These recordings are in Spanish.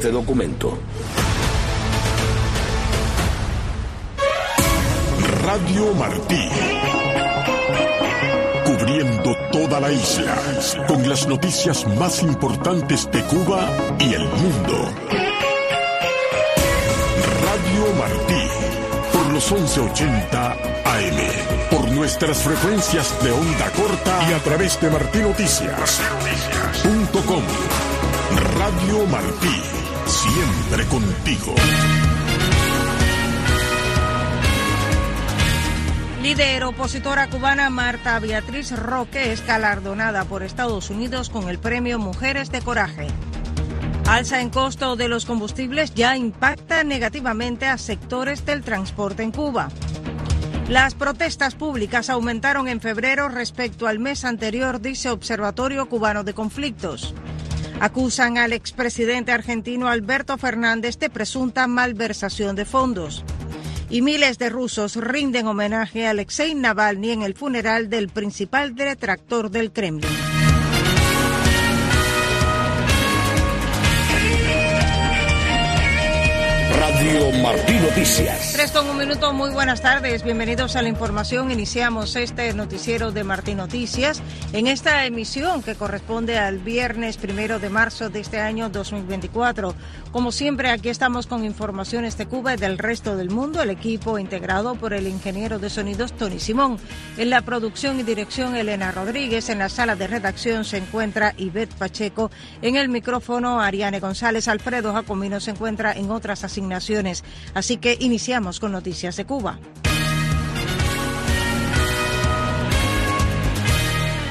Este documento. Radio Martí. Cubriendo toda la isla con las noticias más importantes de Cuba y el mundo. Radio Martí. Por los 1180 AM. Por nuestras frecuencias de onda corta y a través de martinoticias.com. Radio Martí. Siempre contigo. Líder opositora cubana Marta Beatriz Roque es galardonada por Estados Unidos con el premio Mujeres de Coraje. Alza en costo de los combustibles ya impacta negativamente a sectores del transporte en Cuba. Las protestas públicas aumentaron en febrero respecto al mes anterior, dice Observatorio Cubano de Conflictos. Acusan al expresidente argentino Alberto Fernández de presunta malversación de fondos y miles de rusos rinden homenaje a Alexei Navalny en el funeral del principal detractor del Kremlin. Radio Martí Noticias. Tres con un minuto, muy buenas tardes, bienvenidos a la información. Iniciamos este noticiero de Martí Noticias en esta emisión que corresponde al viernes primero de marzo de este año 2024. Como siempre, aquí estamos con informaciones de Cuba y del resto del mundo. El equipo integrado por el ingeniero de sonidos Tony Simón. En la producción y dirección Elena Rodríguez. En la sala de redacción se encuentra Ivette Pacheco. En el micrófono Ariane González. Alfredo Jacomino se encuentra en otras asignaciones. Así que iniciamos con noticias de Cuba.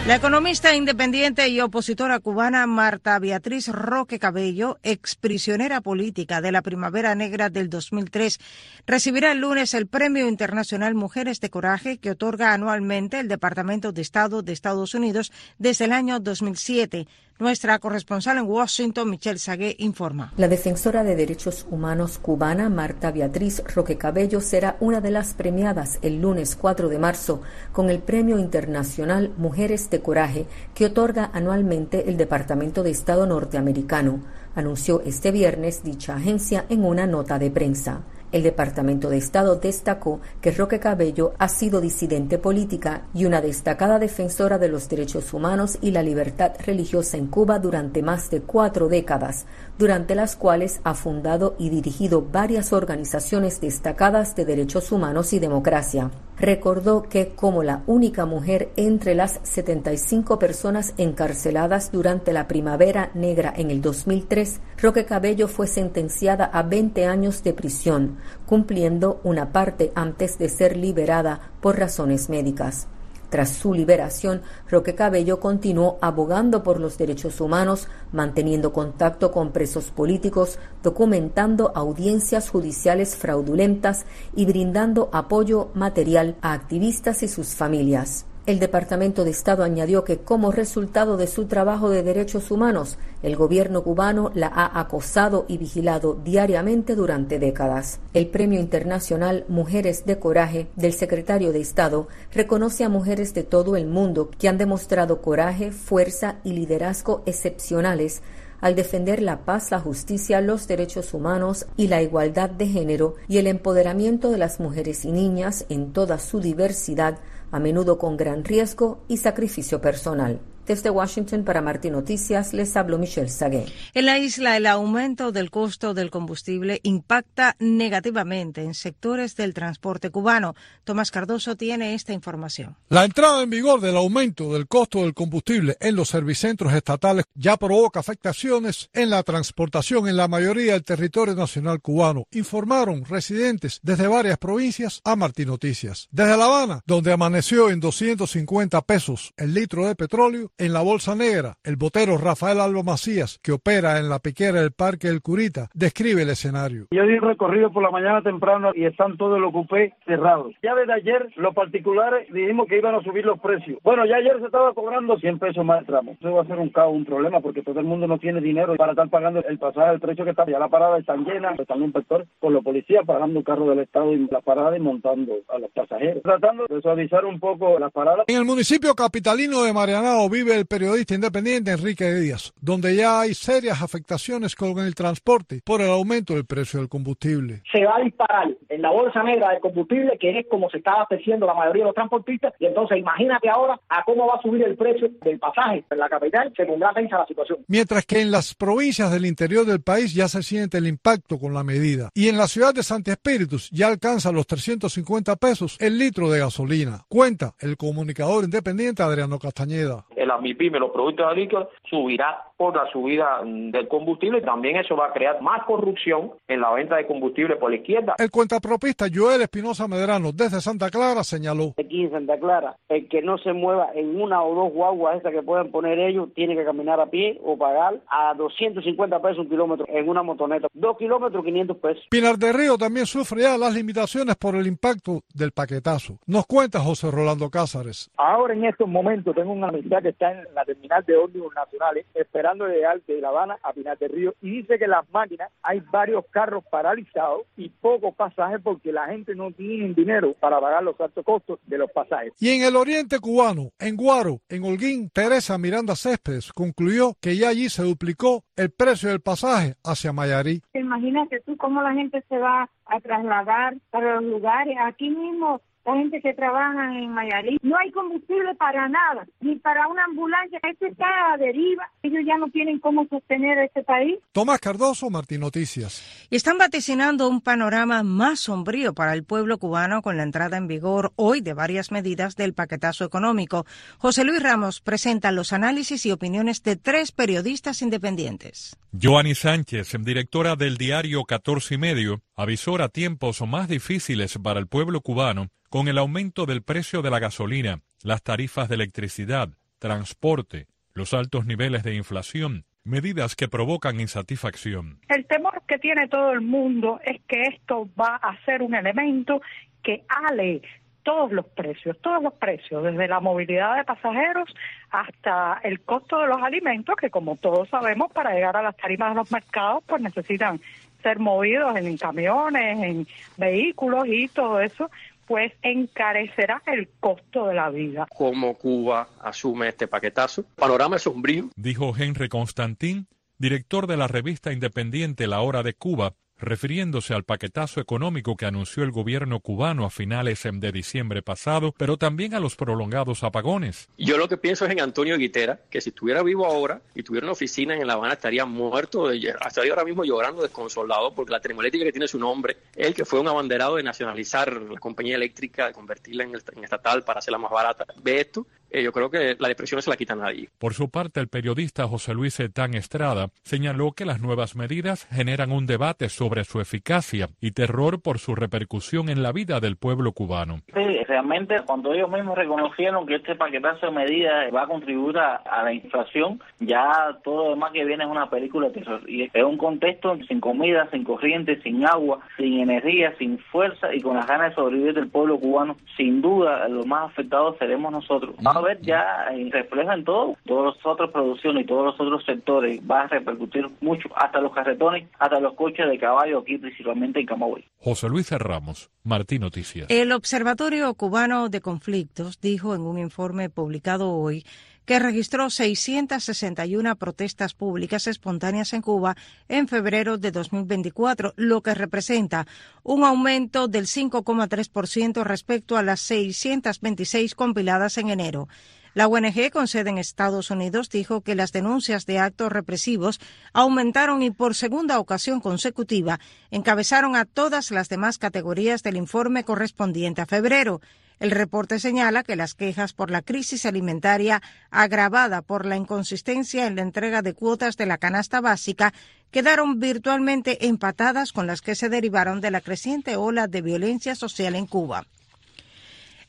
La economista independiente y opositora cubana Marta Beatriz Roque Cabello, exprisionera política de la Primavera Negra del 2003, recibirá el lunes el Premio Internacional Mujeres de Coraje que otorga anualmente el Departamento de Estado de Estados Unidos desde el año 2007. Nuestra corresponsal en Washington, Michelle Sagué, informa. La defensora de derechos humanos cubana, Marta Beatriz Roque Cabello, será una de las premiadas el lunes 4 de marzo con el Premio Internacional Mujeres de Coraje que otorga anualmente el Departamento de Estado norteamericano, anunció este viernes dicha agencia en una nota de prensa. El Departamento de Estado destacó que Roque Cabello ha sido disidente política y una destacada defensora de los derechos humanos y la libertad religiosa en Cuba durante más de cuatro décadas, durante las cuales ha fundado y dirigido varias organizaciones destacadas de derechos humanos y democracia. Recordó que como la única mujer entre las 75 personas encarceladas durante la Primavera Negra en el 2003, Roque Cabello fue sentenciada a 20 años de prisión, cumpliendo una parte antes de ser liberada por razones médicas. Tras su liberación, Roque Cabello continuó abogando por los derechos humanos, manteniendo contacto con presos políticos, documentando audiencias judiciales fraudulentas y brindando apoyo material a activistas y sus familias. El Departamento de Estado añadió que como resultado de su trabajo de derechos humanos, el gobierno cubano la ha acosado y vigilado diariamente durante décadas. El Premio Internacional Mujeres de Coraje del secretario de Estado reconoce a mujeres de todo el mundo que han demostrado coraje, fuerza y liderazgo excepcionales al defender la paz, la justicia, los derechos humanos y la igualdad de género y el empoderamiento de las mujeres y niñas en toda su diversidad a menudo con gran riesgo y sacrificio personal. Desde Washington para Martín Noticias les hablo Michelle Sagué. En la isla el aumento del costo del combustible impacta negativamente en sectores del transporte cubano. Tomás Cardoso tiene esta información. La entrada en vigor del aumento del costo del combustible en los servicentros estatales ya provoca afectaciones en la transportación en la mayoría del territorio nacional cubano, informaron residentes desde varias provincias a Martín Noticias. Desde La Habana, donde amaneció en 250 pesos el litro de petróleo, en la Bolsa Negra, el botero Rafael Alba Macías, que opera en la piquera del Parque del Curita, describe el escenario. Yo di un recorrido por la mañana temprano y están todos los cupés cerrados. Ya desde ayer los particulares dijimos que iban a subir los precios. Bueno, ya ayer se estaba cobrando 100 pesos más el tramo. Eso va a ser un caos, un problema, porque todo el mundo no tiene dinero para estar pagando el pasaje, el precio que está. Ya la parada está llena, están los inspectores con los policías pagando un carro del Estado y la parada y montando a los pasajeros. Tratando de suavizar un poco las paradas. En el municipio capitalino de Marianao vive escribe el periodista independiente Enrique Díaz, donde ya hay serias afectaciones con el transporte por el aumento del precio del combustible. Se va a disparar en la bolsa negra del combustible, que es como se está abasteciendo la mayoría de los transportistas, y entonces imagínate ahora a cómo va a subir el precio del pasaje en la capital, se pondrá tensa la situación. Mientras que en las provincias del interior del país ya se siente el impacto con la medida, y en la ciudad de Santi Espíritus ya alcanza los 350 pesos el litro de gasolina. Cuenta el comunicador independiente Adriano Castañeda. El AMIPIME, los productos agrícolas, subirá por la subida del combustible y también eso va a crear más corrupción en la venta de combustible por la izquierda. El cuentapropista Joel Espinosa Medrano desde Santa Clara señaló. Aquí en Santa Clara, el que no se mueva en una o dos guaguas esas que puedan poner ellos, tiene que caminar a pie o pagar a 250 pesos un kilómetro en una motoneta. Dos kilómetros, 500 pesos. Pinar de Río también sufre ya las limitaciones por el impacto del paquetazo. Nos cuenta José Rolando Cázares. Ahora en estos momentos tengo una amistad que está en la terminal de ómnibus nacionales esperando llegar de La Habana a Pinar del Río y dice que las máquinas hay varios carros paralizados y pocos pasajes porque la gente no tiene dinero para pagar los altos costos de los pasajes. Y en el oriente cubano, en Guaro, en Holguín, Teresa Miranda Céspedes concluyó que ya allí se duplicó el precio del pasaje hacia Mayarí. Imagínate tú cómo la gente se va a trasladar para los lugares. Aquí mismo gente que trabaja en Mayarí. No hay combustible para nada, ni para una ambulancia. Esto está a deriva. Ellos ya no tienen cómo sostener este país. Tomás Cardoso, Martín Noticias. Y están vaticinando un panorama más sombrío para el pueblo cubano con la entrada en vigor hoy de varias medidas del paquetazo económico. José Luis Ramos presenta los análisis y opiniones de tres periodistas independientes. Joanny Sánchez, directora del diario 14 y medio, avisora tiempos más difíciles para el pueblo cubano con el aumento del precio de la gasolina, las tarifas de electricidad, transporte, los altos niveles de inflación, medidas que provocan insatisfacción. El temor que tiene todo el mundo es que esto va a ser un elemento que ale todos los precios, todos los precios, desde la movilidad de pasajeros hasta el costo de los alimentos, que como todos sabemos, para llegar a las tarimas de los mercados, pues necesitan ser movidos en camiones, en vehículos y todo eso, pues encarecerá el costo de la vida. ¿Cómo Cuba asume este paquetazo? Panorama sombrío. Dijo Henry Constantín, director de la revista independiente La Hora de Cuba, refiriéndose al paquetazo económico que anunció el gobierno cubano a finales de diciembre pasado, pero también a los prolongados apagones. Yo lo que pienso es en Antonio Guitera, que si estuviera vivo ahora y tuviera una oficina en La Habana estaría muerto, estaría ahora mismo llorando desconsolado porque la termoeléctrica que tiene su nombre, él que fue un abanderado de nacionalizar la compañía eléctrica, de convertirla en, en estatal para hacerla más barata, ve esto eh, yo creo que la depresión no se la quita a nadie. Por su parte, el periodista José Luis Etán Estrada señaló que las nuevas medidas generan un debate sobre su eficacia y terror por su repercusión en la vida del pueblo cubano. Sí, realmente cuando ellos mismos reconocieron que este paquetazo de medidas va a contribuir a, la inflación, ya todo lo demás que viene es una película de terror. Y es un contexto sin comida, sin corriente, sin agua, sin energía, sin fuerza y con las ganas de sobrevivir del pueblo cubano. Sin duda, los más afectados seremos nosotros a ver ya refleja en todo, todas las otras producciones y todos los otros sectores, va a repercutir mucho, hasta los carretones, hasta los coches de caballo aquí principalmente en Camagüey. José Luis Ramos, Martín Noticias. El Observatorio Cubano de Conflictos dijo en un informe publicado hoy que registró 661 protestas públicas espontáneas en Cuba en febrero de 2024, lo que representa un aumento del 5,3% respecto a las 626 compiladas en enero. La ONG con sede en Estados Unidos dijo que las denuncias de actos represivos aumentaron y por segunda ocasión consecutiva encabezaron a todas las demás categorías del informe correspondiente a febrero. El reporte señala que las quejas por la crisis alimentaria agravada por la inconsistencia en la entrega de cuotas de la canasta básica quedaron virtualmente empatadas con las que se derivaron de la creciente ola de violencia social en Cuba.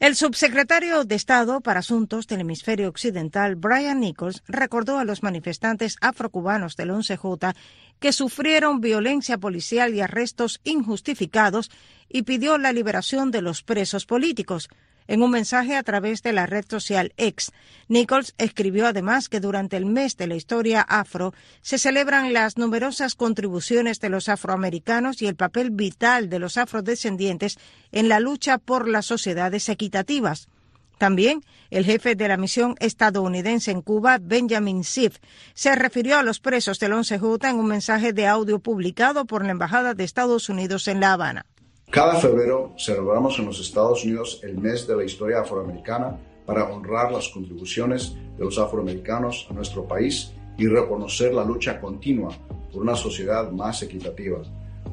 El subsecretario de Estado para Asuntos del Hemisferio Occidental, Brian Nichols, recordó a los manifestantes afrocubanos del 11J que sufrieron violencia policial y arrestos injustificados y pidió la liberación de los presos políticos. En un mensaje a través de la red social X, Nichols escribió además que durante el mes de la historia afro se celebran las numerosas contribuciones de los afroamericanos y el papel vital de los afrodescendientes en la lucha por las sociedades equitativas. También el jefe de la misión estadounidense en Cuba, Benjamin Sif, se refirió a los presos del 11J en un mensaje de audio publicado por la Embajada de Estados Unidos en La Habana. Cada febrero celebramos en los Estados Unidos el mes de la historia afroamericana para honrar las contribuciones de los afroamericanos a nuestro país y reconocer la lucha continua por una sociedad más equitativa.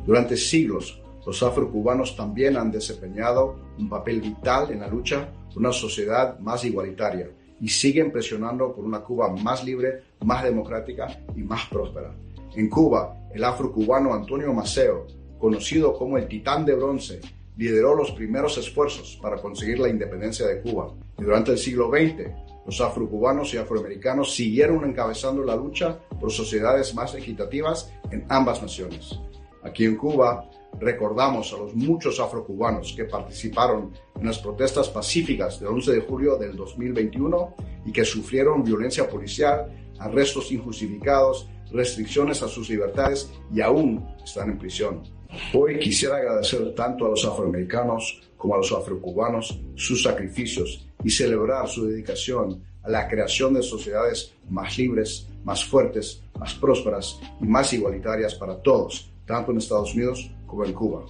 Durante siglos, los afrocubanos también han desempeñado un papel vital en la lucha por una sociedad más igualitaria y siguen presionando por una Cuba más libre, más democrática y más próspera. En Cuba, el afrocubano Antonio Maceo, conocido como el Titán de Bronce, lideró los primeros esfuerzos para conseguir la independencia de Cuba. Y durante el siglo XX, los afrocubanos y afroamericanos siguieron encabezando la lucha por sociedades más equitativas en ambas naciones. Aquí en Cuba, recordamos a los muchos afrocubanos que participaron en las protestas pacíficas del 11 de julio del 2021 y que sufrieron violencia policial, arrestos injustificados, restricciones a sus libertades y aún están en prisión. Hoy quisiera agradecer tanto a los afroamericanos como a los afrocubanos sus sacrificios y celebrar su dedicación a la creación de sociedades más libres, más fuertes, más prósperas y más igualitarias para todos, tanto en Estados Unidos como en Cuba.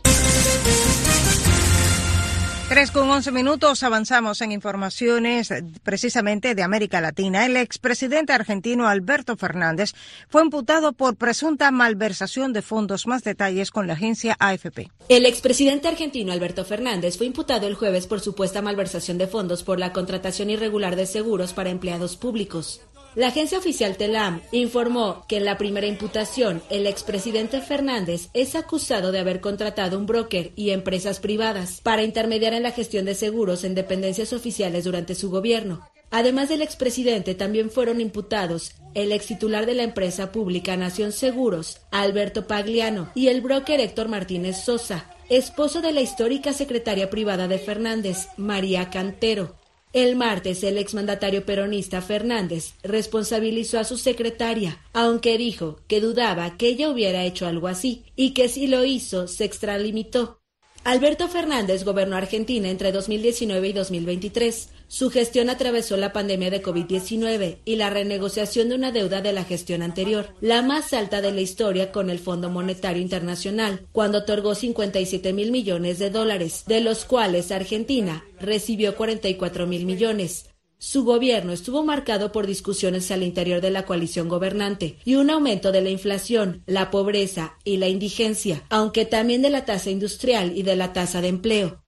Tres con once minutos avanzamos en informaciones precisamente de América Latina. El expresidente argentino Alberto Fernández fue imputado por presunta malversación de fondos. Más detalles con la agencia AFP. El expresidente argentino Alberto Fernández fue imputado el jueves por supuesta malversación de fondos por la contratación irregular de seguros para empleados públicos. La agencia oficial TELAM informó que en la primera imputación el expresidente Fernández es acusado de haber contratado un broker y empresas privadas para intermediar en la gestión de seguros en dependencias oficiales durante su gobierno. Además del expresidente, también fueron imputados el ex titular de la empresa pública Nación Seguros, Alberto Pagliano, y el broker Héctor Martínez Sosa, esposo de la histórica secretaria privada de Fernández, María Cantero. El martes, el exmandatario peronista Fernández responsabilizó a su secretaria, aunque dijo que dudaba que ella hubiera hecho algo así y que si lo hizo se extralimitó. Alberto Fernández gobernó Argentina entre 2019 y 2023. Su gestión atravesó la pandemia de COVID-19 y la renegociación de una deuda de la gestión anterior, la más alta de la historia con el Fondo Monetario Internacional, cuando otorgó 57 mil millones de dólares, de los cuales Argentina recibió 44 mil millones. Su gobierno estuvo marcado por discusiones al interior de la coalición gobernante y un aumento de la inflación, la pobreza y la indigencia, aunque también de la tasa industrial y de la tasa de empleo.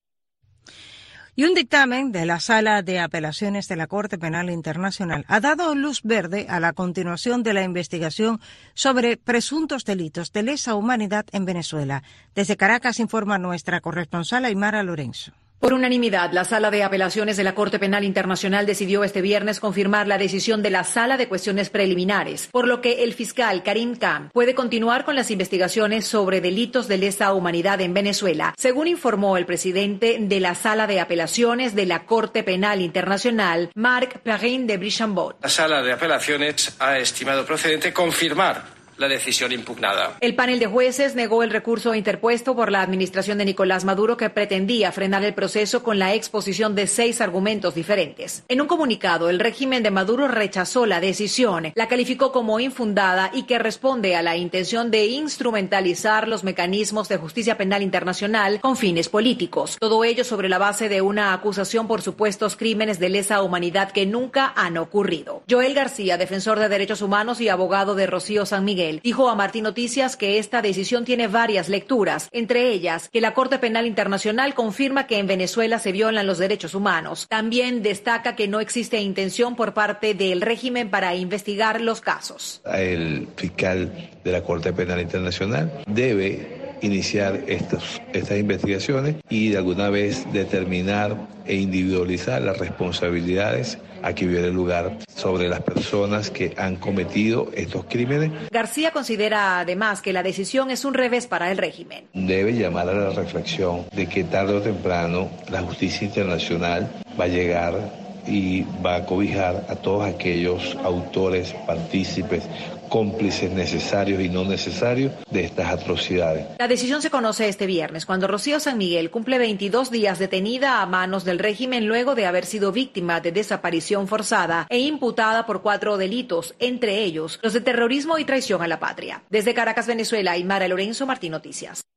Y un dictamen de la Sala de Apelaciones de la Corte Penal Internacional ha dado luz verde a la continuación de la investigación sobre presuntos delitos de lesa humanidad en Venezuela. Desde Caracas informa nuestra corresponsal Aymara Lorenzo. Por unanimidad, la Sala de Apelaciones de la Corte Penal Internacional decidió este viernes confirmar la decisión de la Sala de Cuestiones Preliminares, por lo que el fiscal Karim Khan puede continuar con las investigaciones sobre delitos de lesa humanidad en Venezuela, según informó el presidente de la Sala de Apelaciones de la Corte Penal Internacional, Marc Perrin de Brichambot. La Sala de Apelaciones ha estimado procedente confirmar la decisión impugnada. El panel de jueces negó el recurso interpuesto por la administración de Nicolás Maduro que pretendía frenar el proceso con la exposición de seis argumentos diferentes. En un comunicado, el régimen de Maduro rechazó la decisión, la calificó como infundada y que responde a la intención de instrumentalizar los mecanismos de justicia penal internacional con fines políticos. Todo ello sobre la base de una acusación por supuestos crímenes de lesa humanidad que nunca han ocurrido. Joel García, defensor de derechos humanos y abogado de Rocío San Miguel, dijo a Martín Noticias que esta decisión tiene varias lecturas, entre ellas que la Corte Penal Internacional confirma que en Venezuela se violan los derechos humanos. También destaca que no existe intención por parte del régimen para investigar los casos. El fiscal de la Corte Penal Internacional debe iniciar estos, estas investigaciones y de alguna vez determinar e individualizar las responsabilidades a que hubiera lugar sobre las personas que han cometido estos crímenes. García considera además que la decisión es un revés para el régimen. Debe llamar a la reflexión de que tarde o temprano la justicia internacional va a llegar y va a cobijar a todos aquellos autores, partícipes, cómplices necesarios y no necesarios de estas atrocidades. La decisión se conoce este viernes, cuando Rocío San Miguel cumple 22 días detenida a manos del régimen luego de haber sido víctima de desaparición forzada e imputada por cuatro delitos, entre ellos los de terrorismo y traición a la patria. Desde Caracas, Venezuela, Aymara Lorenzo, Martín Noticias.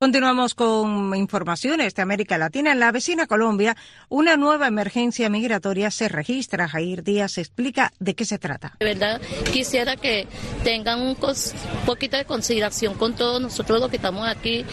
Continuamos con informaciones de América Latina. En la vecina Colombia, una nueva emergencia migratoria se registra. Jair Díaz explica de qué se trata. De verdad, quisiera que tengan un poquito de consideración con todos nosotros los que estamos aquí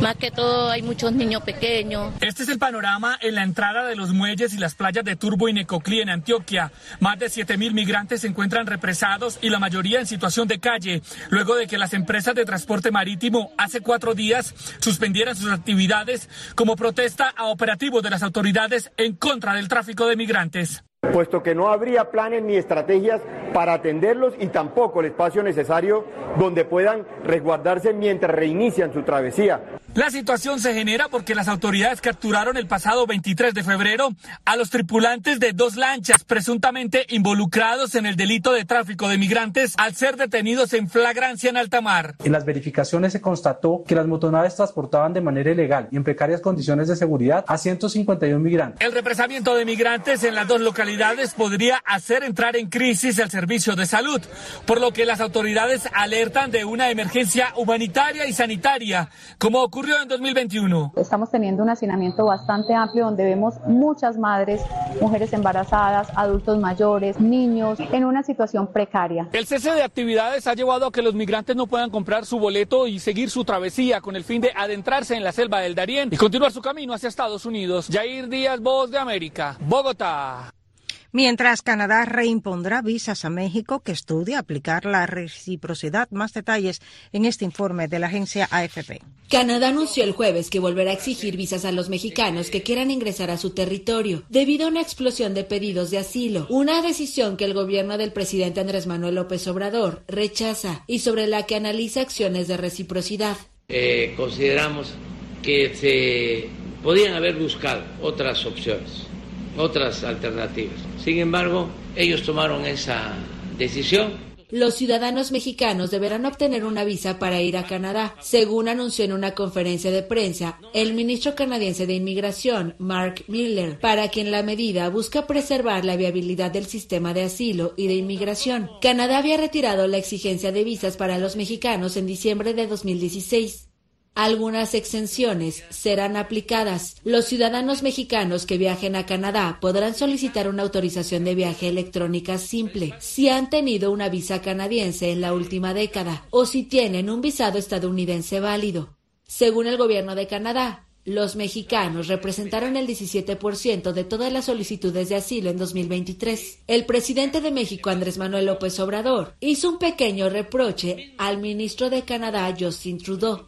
más que todo hay muchos niños pequeños. Este es el panorama en la entrada de los muelles y las playas de Turbo y Necoclí en Antioquia. Más de 7.000 migrantes se encuentran represados y la mayoría en situación de calle, luego de que las empresas de transporte marítimo hace cuatro días suspendieran sus actividades como protesta a operativos de las autoridades en contra del tráfico de migrantes puesto que no habría planes ni estrategias para atenderlos y tampoco el espacio necesario donde puedan resguardarse mientras reinician su travesía. La situación se genera porque las autoridades capturaron el pasado 23 de febrero a los tripulantes de dos lanchas presuntamente involucrados en el delito de tráfico de migrantes al ser detenidos en flagrancia en alta mar. En las verificaciones se constató que las motonaves transportaban de manera ilegal y en precarias condiciones de seguridad a 151 migrantes. El represamiento de migrantes en las dos localidades podría hacer entrar en crisis el servicio de salud, por lo que las autoridades alertan de una emergencia humanitaria y sanitaria, como ocurrió en 2021? Estamos teniendo un hacinamiento bastante amplio donde vemos muchas madres, mujeres embarazadas, adultos mayores, niños en una situación precaria. El cese de actividades ha llevado a que los migrantes no puedan comprar su boleto y seguir su travesía con el fin de adentrarse en la selva del Darién y continuar su camino hacia Estados Unidos. Jair Díaz, Voz de América, Bogotá. Mientras Canadá reimpondrá visas a México que estudia aplicar la reciprocidad. Más detalles en este informe de la agencia AFP. Canadá anunció el jueves que volverá a exigir visas a los mexicanos que quieran ingresar a su territorio debido a una explosión de pedidos de asilo, una decisión que el gobierno del presidente Andrés Manuel López Obrador rechaza y sobre la que analiza acciones de reciprocidad. Eh, consideramos que se podían haber buscado otras opciones otras alternativas. Sin embargo, ellos tomaron esa decisión. Los ciudadanos mexicanos deberán obtener una visa para ir a Canadá, según anunció en una conferencia de prensa el ministro canadiense de Inmigración, Mark Miller, para quien la medida busca preservar la viabilidad del sistema de asilo y de inmigración. Canadá había retirado la exigencia de visas para los mexicanos en diciembre de 2016. Algunas exenciones serán aplicadas. Los ciudadanos mexicanos que viajen a Canadá podrán solicitar una autorización de viaje electrónica simple si han tenido una visa canadiense en la última década o si tienen un visado estadounidense válido. Según el gobierno de Canadá, los mexicanos representaron el 17% de todas las solicitudes de asilo en 2023. El presidente de México, Andrés Manuel López Obrador, hizo un pequeño reproche al ministro de Canadá, Justin Trudeau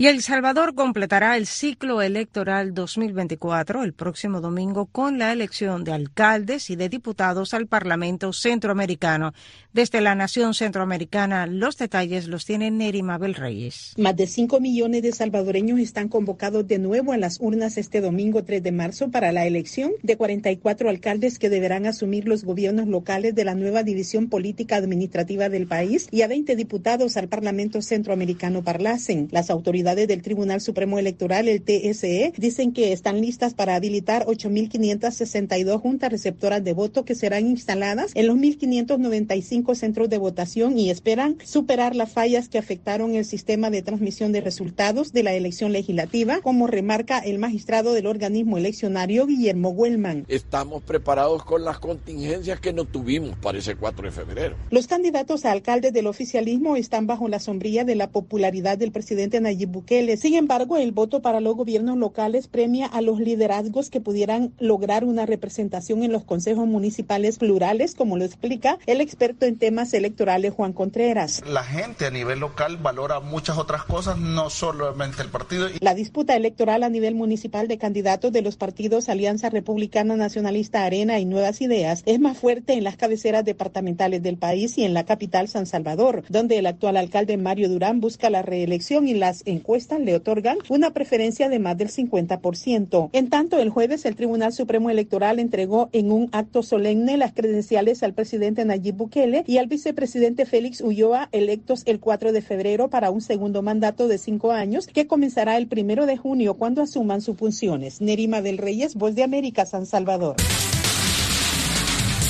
y El Salvador completará el ciclo electoral 2024 el próximo domingo con la elección de alcaldes y de diputados al Parlamento Centroamericano. Desde la Nación Centroamericana, los detalles los tiene Neri Mabel Reyes. Más de 5 millones de salvadoreños están convocados de nuevo a las urnas este domingo 3 de marzo para la elección de 44 alcaldes que deberán asumir los gobiernos locales de la nueva división política administrativa del país y a 20 diputados al Parlamento Centroamericano Parlacen. Las autoridades del Tribunal Supremo Electoral, el TSE, dicen que están listas para habilitar 8.562 juntas receptoras de voto que serán instaladas en los 1.595 centros de votación y esperan superar las fallas que afectaron el sistema de transmisión de resultados de la elección legislativa, como remarca el magistrado del organismo eleccionario Guillermo Huelman. Estamos preparados con las contingencias que no tuvimos para ese 4 de febrero. Los candidatos a alcaldes del oficialismo están bajo la sombrilla de la popularidad del presidente Nayib sin embargo, el voto para los gobiernos locales premia a los liderazgos que pudieran lograr una representación en los consejos municipales plurales, como lo explica el experto en temas electorales Juan Contreras. La gente a nivel local valora muchas otras cosas, no solamente el partido. La disputa electoral a nivel municipal de candidatos de los partidos Alianza Republicana Nacionalista Arena y Nuevas Ideas es más fuerte en las cabeceras departamentales del país y en la capital San Salvador, donde el actual alcalde Mario Durán busca la reelección y las encuestas encuesta le otorgan una preferencia de más del 50%. En tanto, el jueves el Tribunal Supremo Electoral entregó en un acto solemne las credenciales al presidente Nayib Bukele y al vicepresidente Félix Ulloa, electos el 4 de febrero para un segundo mandato de cinco años que comenzará el primero de junio cuando asuman sus funciones. Nerima del Reyes, Voz de América, San Salvador.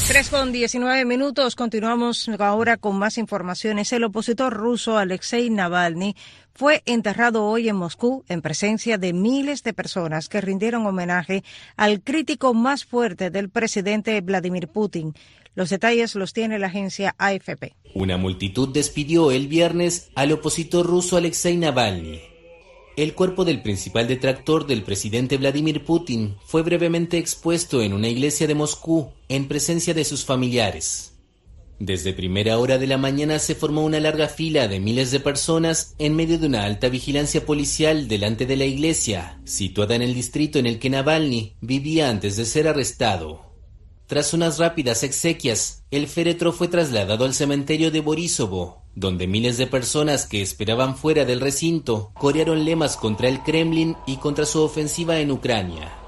3 con 19 minutos. Continuamos ahora con más informaciones. El opositor ruso Alexei Navalny fue enterrado hoy en Moscú en presencia de miles de personas que rindieron homenaje al crítico más fuerte del presidente Vladimir Putin. Los detalles los tiene la agencia AFP. Una multitud despidió el viernes al opositor ruso Alexei Navalny. El cuerpo del principal detractor del presidente Vladimir Putin fue brevemente expuesto en una iglesia de Moscú en presencia de sus familiares. Desde primera hora de la mañana se formó una larga fila de miles de personas en medio de una alta vigilancia policial delante de la iglesia, situada en el distrito en el que Navalny vivía antes de ser arrestado. Tras unas rápidas exequias, el féretro fue trasladado al cementerio de Borisovo, donde miles de personas que esperaban fuera del recinto corearon lemas contra el Kremlin y contra su ofensiva en Ucrania.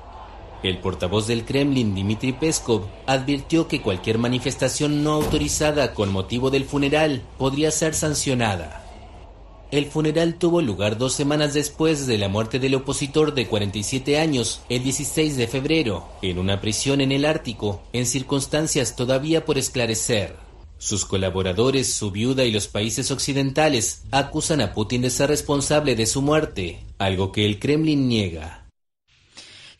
El portavoz del Kremlin, Dmitry Peskov, advirtió que cualquier manifestación no autorizada con motivo del funeral podría ser sancionada. El funeral tuvo lugar dos semanas después de la muerte del opositor de 47 años, el 16 de febrero, en una prisión en el Ártico, en circunstancias todavía por esclarecer. Sus colaboradores, su viuda y los países occidentales acusan a Putin de ser responsable de su muerte, algo que el Kremlin niega.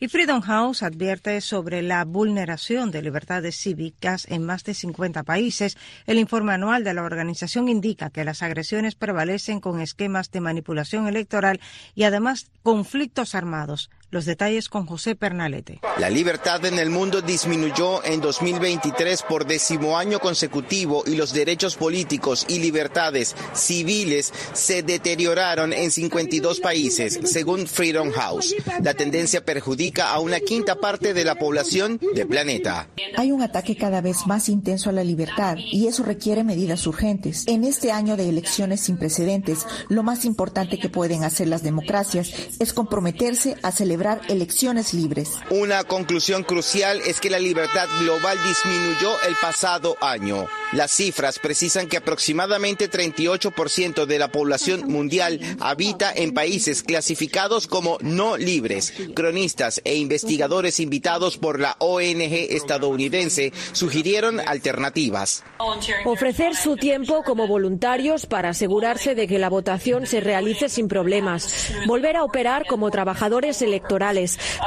Y Freedom House advierte sobre la vulneración de libertades cívicas en más de 50 países. El informe anual de la organización indica que las agresiones prevalecen con esquemas de manipulación electoral y además conflictos armados. Los detalles con José Pernalete. La libertad en el mundo disminuyó en 2023 por décimo año consecutivo y los derechos políticos y libertades civiles se deterioraron en 52 países, según Freedom House. La tendencia perjudica a una quinta parte de la población del planeta. Hay un ataque cada vez más intenso a la libertad y eso requiere medidas urgentes. En este año de elecciones sin precedentes, lo más importante que pueden hacer las democracias es comprometerse a celebrar elecciones libres. Una conclusión crucial es que la libertad global disminuyó el pasado año. Las cifras precisan que aproximadamente 38% de la población mundial habita en países clasificados como no libres. Cronistas e investigadores invitados por la ONG estadounidense sugirieron alternativas. Ofrecer su tiempo como voluntarios para asegurarse de que la votación se realice sin problemas. Volver a operar como trabajadores electorales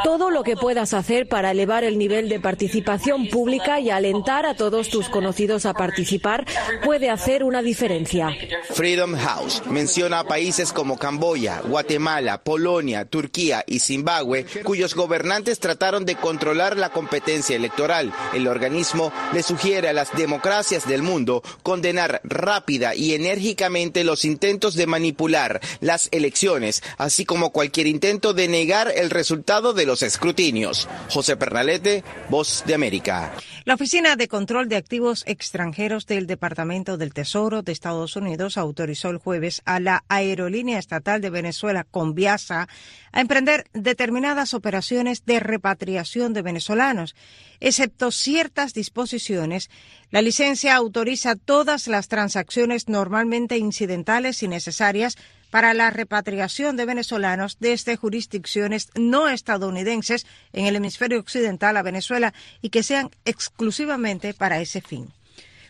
todo lo que puedas hacer para elevar el nivel de participación pública y alentar a todos tus conocidos a participar puede hacer una diferencia. Freedom House menciona a países como Camboya, Guatemala, Polonia, Turquía y Zimbabue, cuyos gobernantes trataron de controlar la competencia electoral. El organismo le sugiere a las democracias del mundo condenar rápida y enérgicamente los intentos de manipular las elecciones, así como cualquier intento de negar el resultado de los escrutinios. José Pernalete, Voz de América. La Oficina de Control de Activos Extranjeros del Departamento del Tesoro de Estados Unidos autorizó el jueves a la Aerolínea Estatal de Venezuela, Conviasa, a emprender determinadas operaciones de repatriación de venezolanos. Excepto ciertas disposiciones, la licencia autoriza todas las transacciones normalmente incidentales y necesarias para la repatriación de venezolanos desde jurisdicciones no estadounidenses en el hemisferio occidental a Venezuela y que sean exclusivamente para ese fin.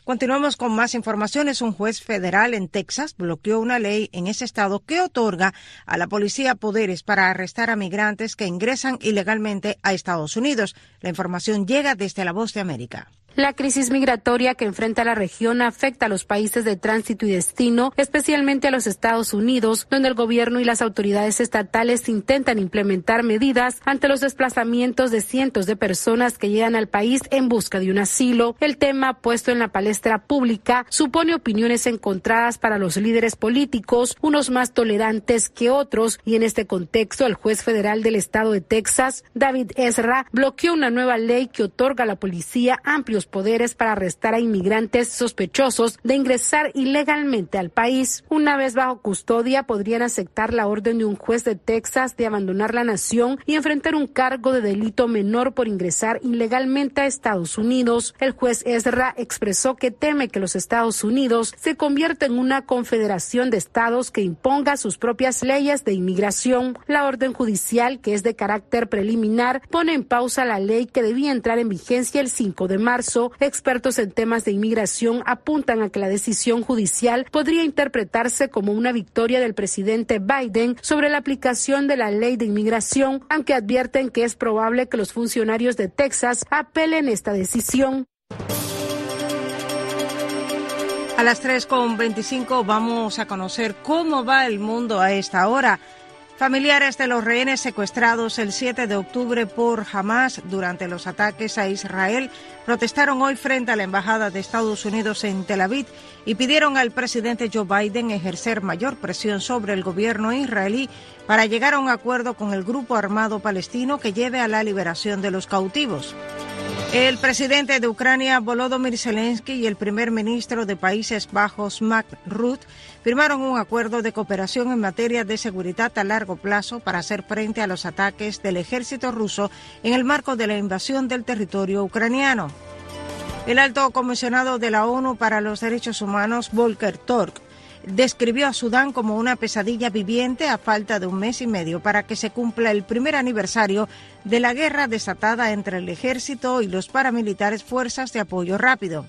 Continuamos con más informaciones. Un juez federal en Texas bloqueó una ley en ese estado que otorga a la policía poderes para arrestar a migrantes que ingresan ilegalmente a Estados Unidos. La información llega desde la Voz de América. La crisis migratoria que enfrenta la región afecta a los países de tránsito y destino, especialmente a los Estados Unidos, donde el gobierno y las autoridades estatales intentan implementar medidas ante los desplazamientos de cientos de personas que llegan al país en busca de un asilo. El tema puesto en la palestra pública supone opiniones encontradas para los líderes políticos, unos más tolerantes que otros, y en este contexto el juez federal del estado de Texas, David Ezra, bloqueó una nueva ley que otorga a la policía amplios poderes para arrestar a inmigrantes sospechosos de ingresar ilegalmente al país. Una vez bajo custodia, podrían aceptar la orden de un juez de Texas de abandonar la nación y enfrentar un cargo de delito menor por ingresar ilegalmente a Estados Unidos. El juez Ezra expresó que teme que los Estados Unidos se convierta en una confederación de estados que imponga sus propias leyes de inmigración. La orden judicial, que es de carácter preliminar, pone en pausa la ley que debía entrar en vigencia el 5 de marzo. Expertos en temas de inmigración apuntan a que la decisión judicial podría interpretarse como una victoria del presidente Biden sobre la aplicación de la ley de inmigración, aunque advierten que es probable que los funcionarios de Texas apelen esta decisión. A las 3.25 vamos a conocer cómo va el mundo a esta hora. Familiares de los rehenes secuestrados el 7 de octubre por Hamas durante los ataques a Israel protestaron hoy frente a la Embajada de Estados Unidos en Tel Aviv y pidieron al presidente Joe Biden ejercer mayor presión sobre el gobierno israelí para llegar a un acuerdo con el grupo armado palestino que lleve a la liberación de los cautivos. El presidente de Ucrania, Volodymyr Zelensky, y el primer ministro de Países Bajos, Mark Rutte, firmaron un acuerdo de cooperación en materia de seguridad a largo plazo para hacer frente a los ataques del ejército ruso en el marco de la invasión del territorio ucraniano. El alto comisionado de la ONU para los Derechos Humanos, Volker Turk, describió a Sudán como una pesadilla viviente a falta de un mes y medio para que se cumpla el primer aniversario de la guerra desatada entre el ejército y los paramilitares Fuerzas de Apoyo Rápido.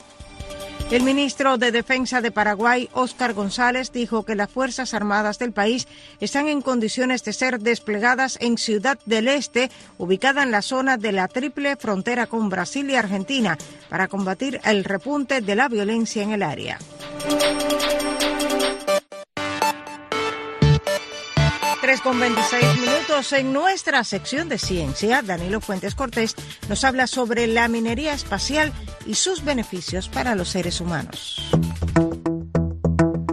El ministro de Defensa de Paraguay, Óscar González, dijo que las Fuerzas Armadas del país están en condiciones de ser desplegadas en Ciudad del Este, ubicada en la zona de la triple frontera con Brasil y Argentina, para combatir el repunte de la violencia en el área. 3 con 26 minutos. En nuestra sección de ciencia, Danilo Fuentes Cortés nos habla sobre la minería espacial y sus beneficios para los seres humanos.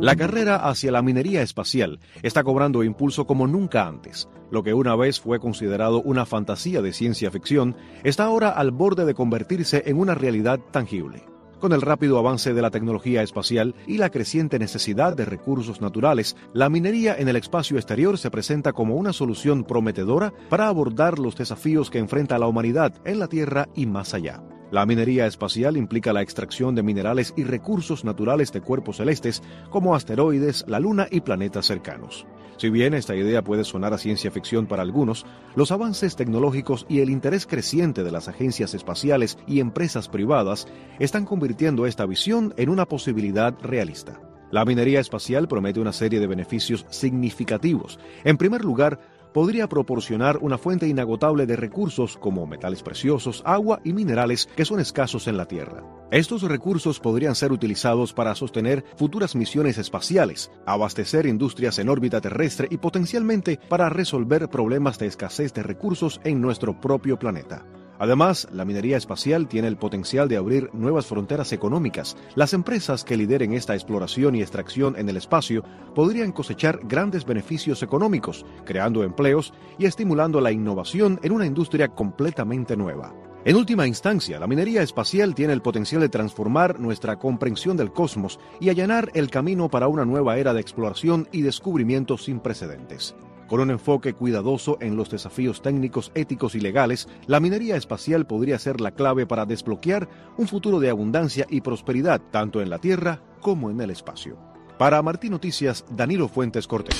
La carrera hacia la minería espacial está cobrando impulso como nunca antes. Lo que una vez fue considerado una fantasía de ciencia ficción está ahora al borde de convertirse en una realidad tangible. Con el rápido avance de la tecnología espacial y la creciente necesidad de recursos naturales, la minería en el espacio exterior se presenta como una solución prometedora para abordar los desafíos que enfrenta la humanidad en la Tierra y más allá. La minería espacial implica la extracción de minerales y recursos naturales de cuerpos celestes como asteroides, la Luna y planetas cercanos. Si bien esta idea puede sonar a ciencia ficción para algunos, los avances tecnológicos y el interés creciente de las agencias espaciales y empresas privadas están convirtiendo esta visión en una posibilidad realista. La minería espacial promete una serie de beneficios significativos. En primer lugar, podría proporcionar una fuente inagotable de recursos como metales preciosos, agua y minerales que son escasos en la Tierra. Estos recursos podrían ser utilizados para sostener futuras misiones espaciales, abastecer industrias en órbita terrestre y potencialmente para resolver problemas de escasez de recursos en nuestro propio planeta. Además, la minería espacial tiene el potencial de abrir nuevas fronteras económicas. Las empresas que lideren esta exploración y extracción en el espacio podrían cosechar grandes beneficios económicos, creando empleos y estimulando la innovación en una industria completamente nueva. En última instancia, la minería espacial tiene el potencial de transformar nuestra comprensión del cosmos y allanar el camino para una nueva era de exploración y descubrimiento sin precedentes. Con un enfoque cuidadoso en los desafíos técnicos, éticos y legales, la minería espacial podría ser la clave para desbloquear un futuro de abundancia y prosperidad tanto en la Tierra como en el espacio. Para Martín Noticias, Danilo Fuentes Cortés.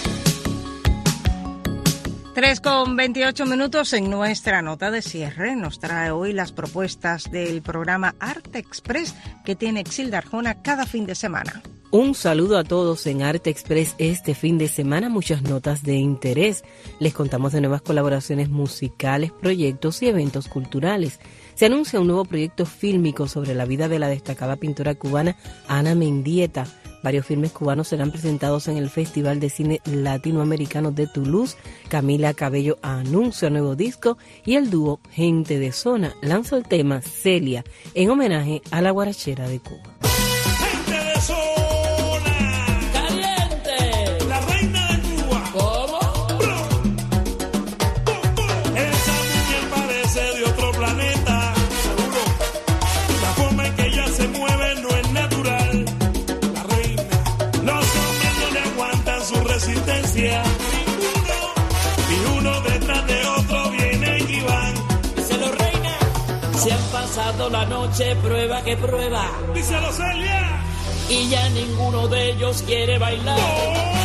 3 con 28 minutos en nuestra nota de cierre. Nos trae hoy las propuestas del programa Arte Express que tiene Exilda Arjona cada fin de semana. Un saludo a todos en Arte Express este fin de semana, muchas notas de interés. Les contamos de nuevas colaboraciones musicales, proyectos y eventos culturales. Se anuncia un nuevo proyecto fílmico sobre la vida de la destacada pintora cubana Ana Mendieta. Varios filmes cubanos serán presentados en el Festival de Cine Latinoamericano de Toulouse. Camila Cabello anuncia nuevo disco y el dúo Gente de Zona lanza el tema Celia en homenaje a la guarachera de Cuba. Noche, prueba que prueba. Díselo, Celia. Y ya ninguno de ellos quiere bailar.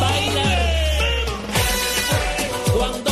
Bailar. Cuando